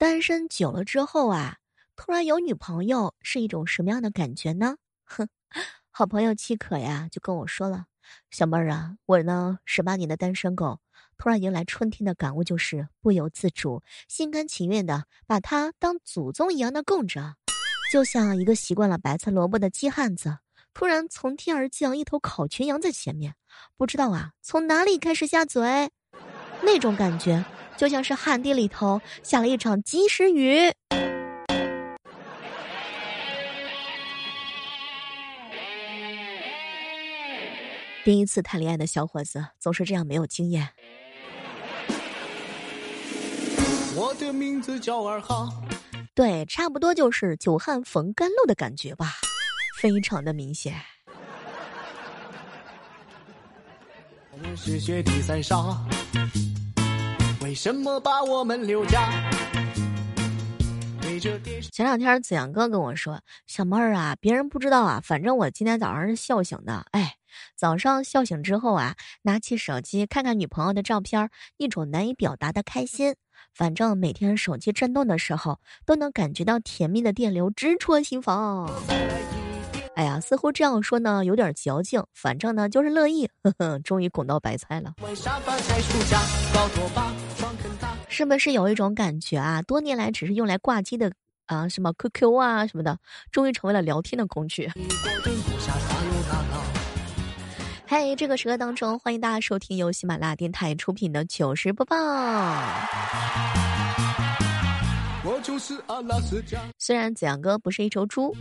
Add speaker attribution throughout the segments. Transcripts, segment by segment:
Speaker 1: 单身久了之后啊，突然有女朋友是一种什么样的感觉呢？哼，好朋友七可呀就跟我说了，小妹儿啊，我呢十八年的单身狗，突然迎来春天的感悟就是不由自主、心甘情愿的把它当祖宗一样的供着，就像一个习惯了白菜萝卜的鸡汉子，突然从天而降一头烤全羊在前面，不知道啊从哪里开始下嘴，那种感觉。就像是旱地里头下了一场及时雨。第一次谈恋爱的小伙子总是这样没有经验。我的名字叫二哈，对，差不多就是久旱逢甘露的感觉吧，非常的明显。我们是雪地三沙。为什么把我们留下？前两天子阳哥跟我说：“小妹儿啊，别人不知道啊，反正我今天早上是笑醒的。哎，早上笑醒之后啊，拿起手机看看女朋友的照片，一种难以表达的开心。反正每天手机震动的时候，都能感觉到甜蜜的电流直戳心房。”哎呀，似乎这样说呢有点矫情，反正呢就是乐意。呵呵，终于拱到白菜了。是不是有一种感觉啊？多年来只是用来挂机的啊，什么 QQ 啊什么的，终于成为了聊天的工具。嘿，这个时刻当中，欢迎大家收听由喜马拉雅电台出品的糗事播报。虽然子阳哥不是一头猪，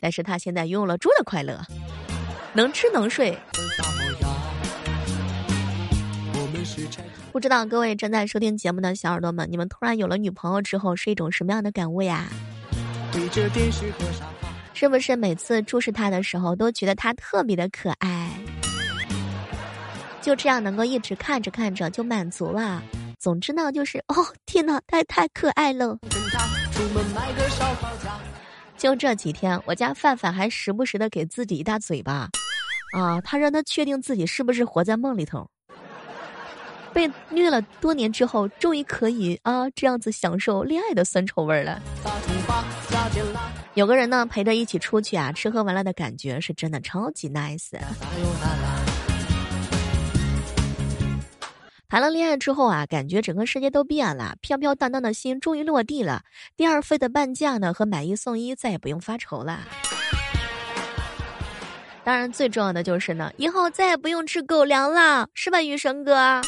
Speaker 1: 但是他现在拥有了猪的快乐，能吃能睡。不知道各位正在收听节目的小耳朵们，你们突然有了女朋友之后是一种什么样的感悟呀？是不是每次注视她的时候都觉得她特别的可爱？就这样能够一直看着看着就满足了。总之呢，就是哦，天哪，太太可爱了。就这几天，我家范范还时不时的给自己一大嘴巴，啊，他让他确定自己是不是活在梦里头。被虐了多年之后，终于可以啊这样子享受恋爱的酸臭味了。有个人呢陪着一起出去啊，吃喝玩乐的感觉是真的超级 nice。谈了恋爱之后啊，感觉整个世界都变了，飘飘荡荡的心终于落地了。第二份的半价呢和买一送一再也不用发愁了。当然，最重要的就是呢，以后再也不用吃狗粮了，是吧，雨神哥？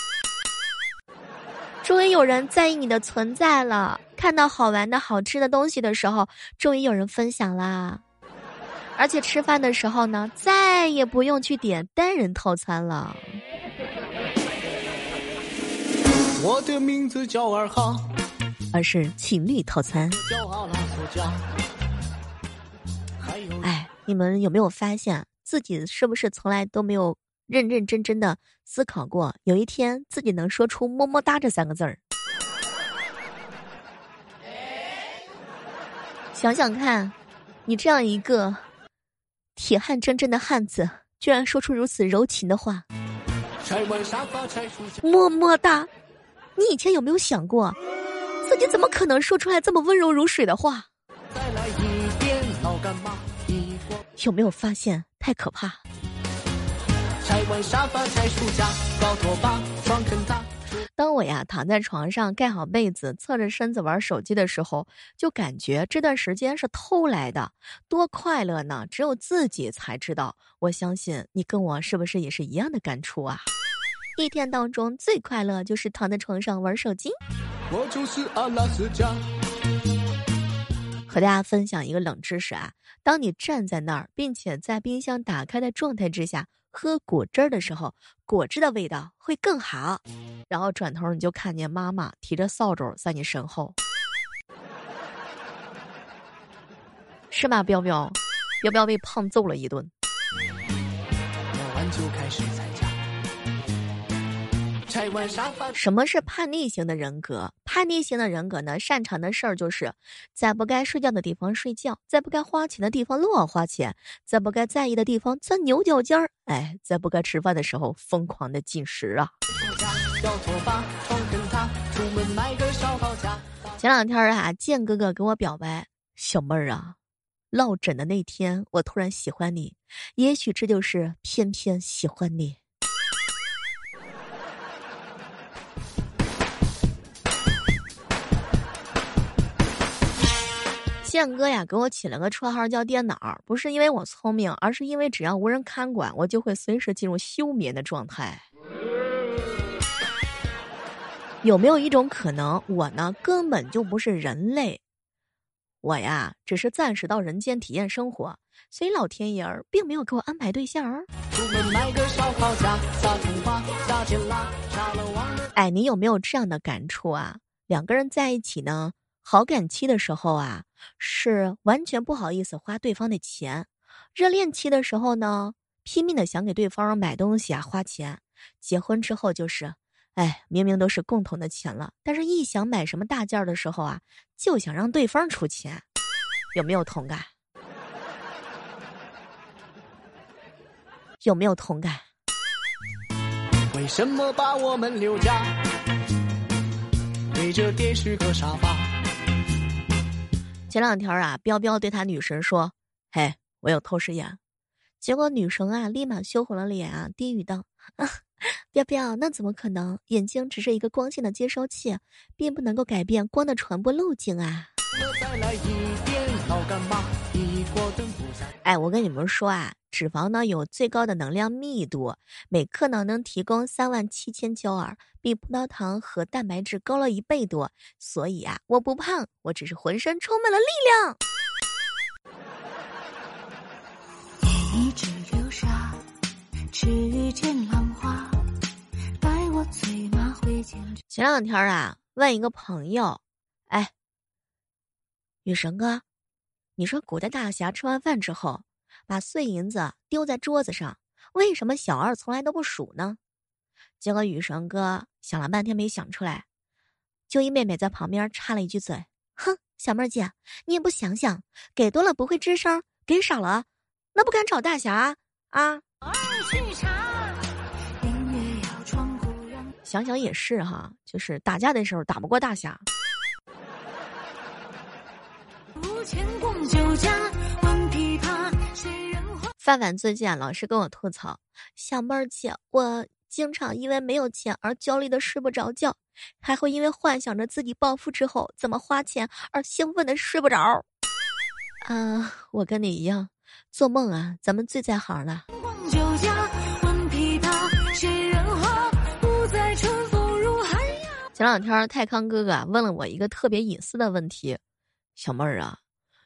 Speaker 1: 终于有人在意你的存在了。看到好玩的好吃的东西的时候，终于有人分享啦。而且吃饭的时候呢，再也不用去点单人套餐了。我的名字叫二哈，而是情侣套餐。哎，你们有没有发现自己是不是从来都没有认认真真的思考过，有一天自己能说出“么么哒”这三个字儿？想想看，你这样一个铁汉铮铮的汉子，居然说出如此柔情的话，“么么哒”。你以前有没有想过，自己怎么可能说出来这么温柔如水的话？有没有发现太可怕？当我呀躺在床上盖好被子，侧着身子玩手机的时候，就感觉这段时间是偷来的，多快乐呢！只有自己才知道。我相信你跟我是不是也是一样的感触啊？一天当中最快乐就是躺在床上玩手机。我就是阿拉斯加。和大家分享一个冷知识啊，当你站在那儿，并且在冰箱打开的状态之下喝果汁的时候，果汁的味道会更好。然后转头你就看见妈妈提着扫帚在你身后，是吗，彪彪？彪彪被胖揍了一顿。就开始什么是叛逆型的人格？叛逆型的人格呢，擅长的事儿就是在不该睡觉的地方睡觉，在不该花钱的地方乱花钱，在不该在意的地方钻牛角尖儿。哎，在不该吃饭的时候疯狂的进食啊！前两天啊，建哥哥给我表白，小妹儿啊，落枕的那天，我突然喜欢你，也许这就是偏偏喜欢你。建哥呀，给我起了个绰号叫电脑，不是因为我聪明，而是因为只要无人看管，我就会随时进入休眠的状态。有没有一种可能，我呢根本就不是人类，我呀只是暂时到人间体验生活，所以老天爷儿并没有给我安排对象儿。哎，你有没有这样的感触啊？两个人在一起呢？好感期的时候啊，是完全不好意思花对方的钱；热恋期的时候呢，拼命的想给对方买东西啊花钱；结婚之后就是，哎，明明都是共同的钱了，但是一想买什么大件的时候啊，就想让对方出钱，有没有同感？有没有同感？为什么把我们留下？对着电视和沙发。前两天啊，彪彪对他女神说：“嘿，我有透视眼。”结果女神啊，立马羞红了脸啊，低语道：“啊，彪彪，那怎么可能？眼睛只是一个光线的接收器，并不能够改变光的传播路径啊。”哎，我跟你们说啊。脂肪呢有最高的能量密度，每克呢能提供三万七千焦耳，比葡萄糖和蛋白质高了一倍多。所以啊，我不胖，我只是浑身充满了力量。前两天啊，问一个朋友，哎，女神哥，你说古代大侠吃完饭之后。把碎银子丢在桌子上，为什么小二从来都不数呢？结果雨神哥想了半天没想出来，就一妹妹在旁边插了一句嘴：“哼，小妹儿姐，你也不想想，给多了不会吱声，给少了那不敢找大侠啊。”想想也是哈，就是打架的时候打不过大侠。无钱共酒家范范最近啊，老是跟我吐槽，小妹儿姐，我经常因为没有钱而焦虑的睡不着觉，还会因为幻想着自己暴富之后怎么花钱而兴奋的睡不着。啊，我跟你一样，做梦啊，咱们最在行了。前两天泰康哥哥问了我一个特别隐私的问题，小妹儿啊，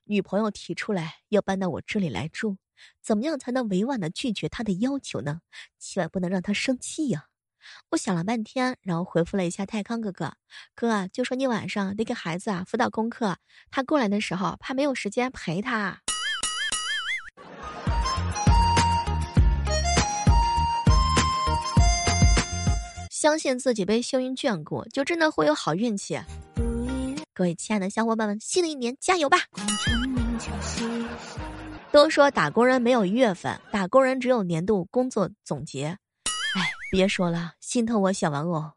Speaker 1: 女朋友提出来要搬到我这里来住。怎么样才能委婉的拒绝他的要求呢？千万不能让他生气呀！我想了半天，然后回复了一下泰康哥哥：“哥，就说你晚上得给孩子啊辅导功课，他过来的时候怕没有时间陪他。”相信自己被幸运眷顾，就真的会有好运气。各位亲爱的小伙伴们，新的一年加油吧！都说打工人没有月份，打工人只有年度工作总结。哎，别说了，心疼我小玩偶。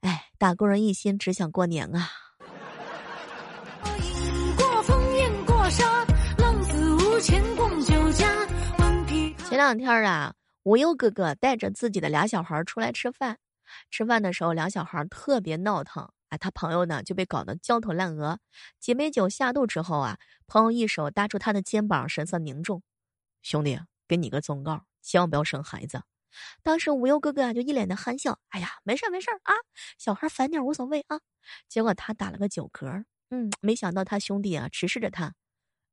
Speaker 1: 哎，打工人一心只想过年啊。前两天啊，无忧哥哥带着自己的俩小孩出来吃饭，吃饭的时候俩小孩特别闹腾。哎，他朋友呢就被搞得焦头烂额。几杯酒下肚之后啊，朋友一手搭住他的肩膀，神色凝重：“兄弟，给你个忠告，千万不要生孩子。”当时无忧哥哥啊就一脸的憨笑：“哎呀，没事没事啊，小孩烦点无所谓啊。”结果他打了个酒嗝，嗯，没想到他兄弟啊直视着他：“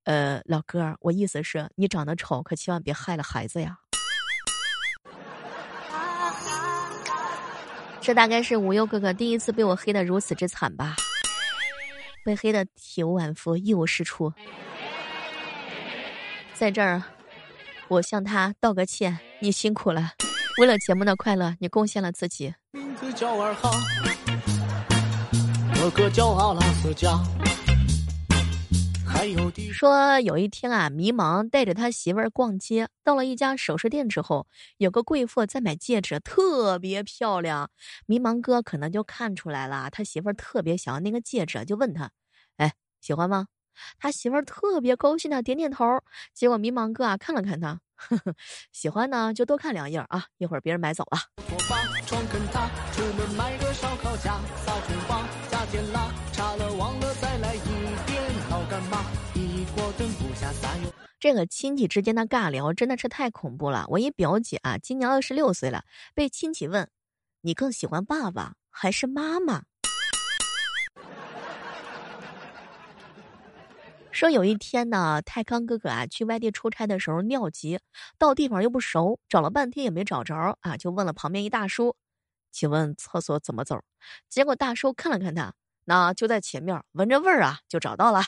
Speaker 1: 呃，老哥，我意思是你长得丑，可千万别害了孩子呀。”这大概是无忧哥哥第一次被我黑的如此之惨吧，被黑的体无完肤、一无是处。在这儿，我向他道个歉，你辛苦了。为了节目的快乐，你贡献了自己。名字叫二哈，哥哥叫阿拉斯加。说有一天啊，迷茫带着他媳妇儿逛街，到了一家首饰店之后，有个贵妇在买戒指，特别漂亮。迷茫哥可能就看出来了，他媳妇儿特别想要那个戒指，就问他：“哎，喜欢吗？”他媳妇儿特别高兴的点点头。结果迷茫哥啊看了看他，呵呵，喜欢呢就多看两眼啊，一会儿别人买走了。这个亲戚之间的尬聊真的是太恐怖了。我一表姐啊，今年二十六岁了，被亲戚问：“你更喜欢爸爸还是妈妈？”说有一天呢，泰康哥哥啊去外地出差的时候尿急，到地方又不熟，找了半天也没找着啊，就问了旁边一大叔：“请问厕所怎么走？”结果大叔看了看他，那就在前面，闻着味儿啊就找到了。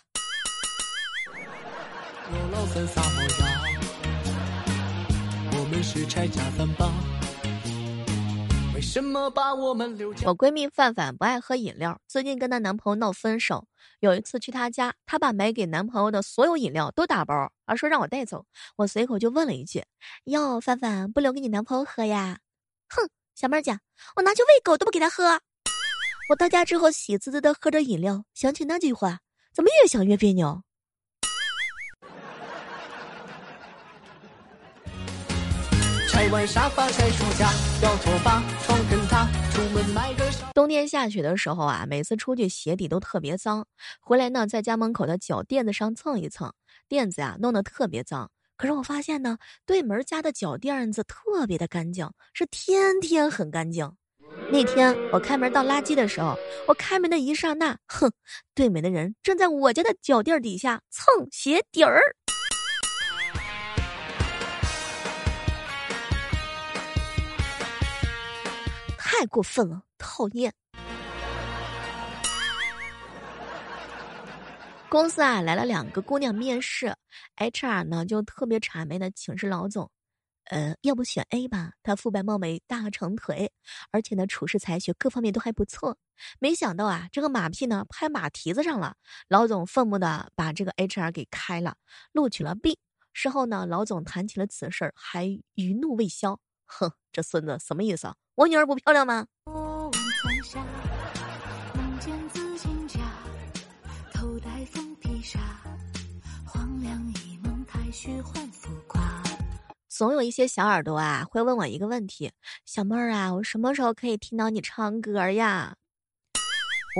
Speaker 1: 我闺蜜范范不爱喝饮料，最近跟她男朋友闹分手。有一次去她家，她把买给男朋友的所有饮料都打包，而说让我带走。我随口就问了一句：“哟，范范不留给你男朋友喝呀？”哼，小妹儿讲，我拿去喂狗都不给他喝。我到家之后喜滋滋的喝着饮料，想起那句话，怎么越想越别扭。拆完沙发拆书架，掉拖把床跟榻，出门买个冬天下雪的时候啊，每次出去鞋底都特别脏，回来呢在家门口的脚垫子上蹭一蹭，垫子呀弄得特别脏。可是我发现呢，对门家的脚垫子特别的干净，是天天很干净。那天我开门倒垃圾的时候，我开门的一刹那，哼，对门的人正在我家的脚垫底下蹭鞋底儿。太过分了，讨厌！公司啊来了两个姑娘面试，HR 呢就特别谄媚的请示老总，呃，要不选 A 吧？她肤白貌美，大长腿，而且呢处事才学各方面都还不错。没想到啊，这个马屁呢拍马蹄子上了，老总愤怒的把这个 HR 给开了，录取了 B。事后呢，老总谈起了此事，还余怒未消。哼，这孙子什么意思啊？我女儿不漂亮吗？总有一些小耳朵啊，会问我一个问题：小妹儿啊，我什么时候可以听到你唱歌呀？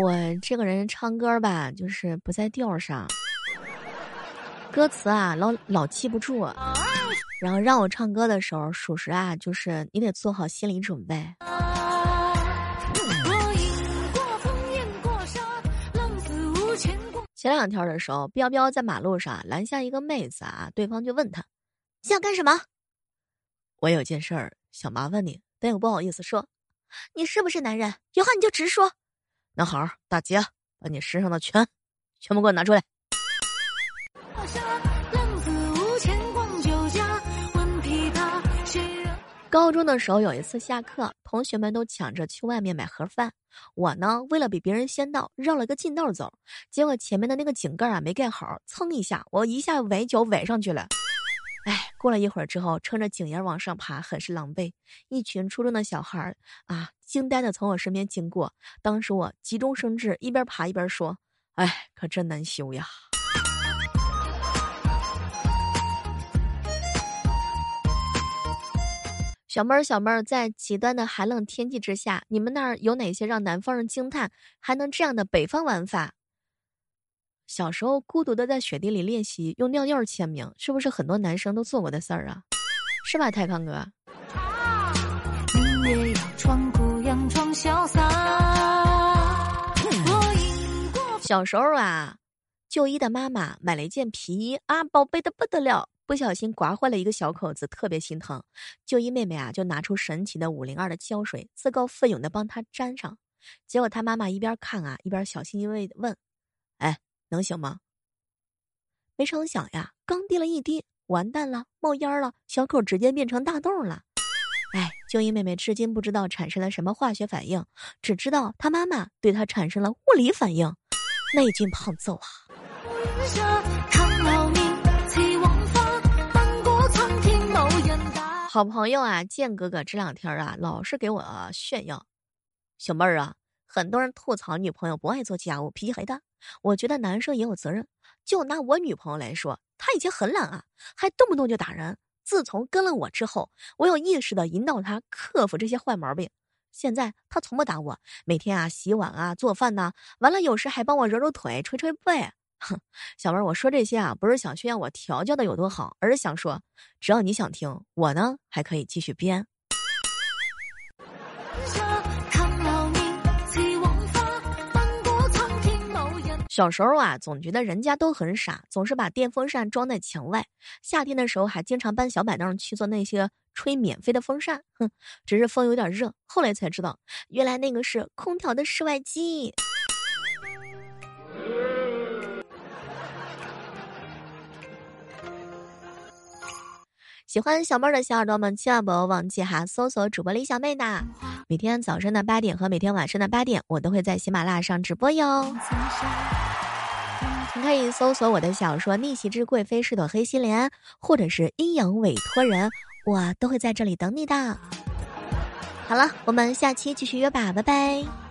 Speaker 1: 我这个人唱歌吧，就是不在调上，歌词啊，老老记不住。然后让我唱歌的时候，属实啊，就是你得做好心理准备。前两天的时候，彪彪在马路上拦下一个妹子啊，对方就问他：“想干什么？”我有件事儿想麻烦你，但又不好意思说。你是不是男人？有话你就直说。那好，大姐，把你身上的全，全部给我拿出来。高中的时候有一次下课，同学们都抢着去外面买盒饭，我呢为了比别人先到，绕了个近道走，结果前面的那个井盖啊没盖好，蹭一下，我一下崴脚崴上去了。哎，过了一会儿之后，撑着井沿往上爬，很是狼狈。一群初中的小孩儿啊，惊呆的从我身边经过，当时我急中生智，一边爬一边说：“哎，可真难修呀。”小妹儿，小妹儿，在极端的寒冷天气之下，你们那儿有哪些让南方人惊叹还能这样的北方玩法？小时候孤独的在雪地里练习用尿尿签名，是不是很多男生都做过的事儿啊？是吧，泰康哥？小时候啊，就医的妈妈买了一件皮衣啊，宝贝的不得了。不小心刮坏了一个小口子，特别心疼。就一妹妹啊，就拿出神奇的五零二的胶水，自告奋勇的帮他粘上。结果他妈妈一边看啊，一边小心翼翼的问：“哎，能行吗？”没成想呀，刚滴了一滴，完蛋了，冒烟了，小口直接变成大洞了。哎，就一妹妹至今不知道产生了什么化学反应，只知道她妈妈对她产生了物理反应。那一胖揍啊！好朋友啊，建哥哥这两天啊，老是给我炫耀。小妹儿啊，很多人吐槽女朋友不爱做家务，脾气很大。我觉得男生也有责任。就拿我女朋友来说，她以前很懒啊，还动不动就打人。自从跟了我之后，我有意识的引导她克服这些坏毛病。现在她从不打我，每天啊洗碗啊做饭呐，完了有时还帮我揉揉腿、捶捶背。哼，小妹儿，我说这些啊，不是想炫耀我调教的有多好，而是想说，只要你想听，我呢还可以继续编。小时候啊，总觉得人家都很傻，总是把电风扇装在墙外。夏天的时候还经常搬小板凳去做那些吹免费的风扇。哼，只是风有点热。后来才知道，原来那个是空调的室外机。喜欢小妹儿的小耳朵们，千万不要忘记哈，搜索主播李小妹的。每天早上的八点和每天晚上的八点，我都会在喜马拉雅上直播哟。你可以搜索我的小说《逆袭之贵妃是朵黑心莲》，或者是《阴阳委托人》，我都会在这里等你的。好了，我们下期继续约吧，拜拜。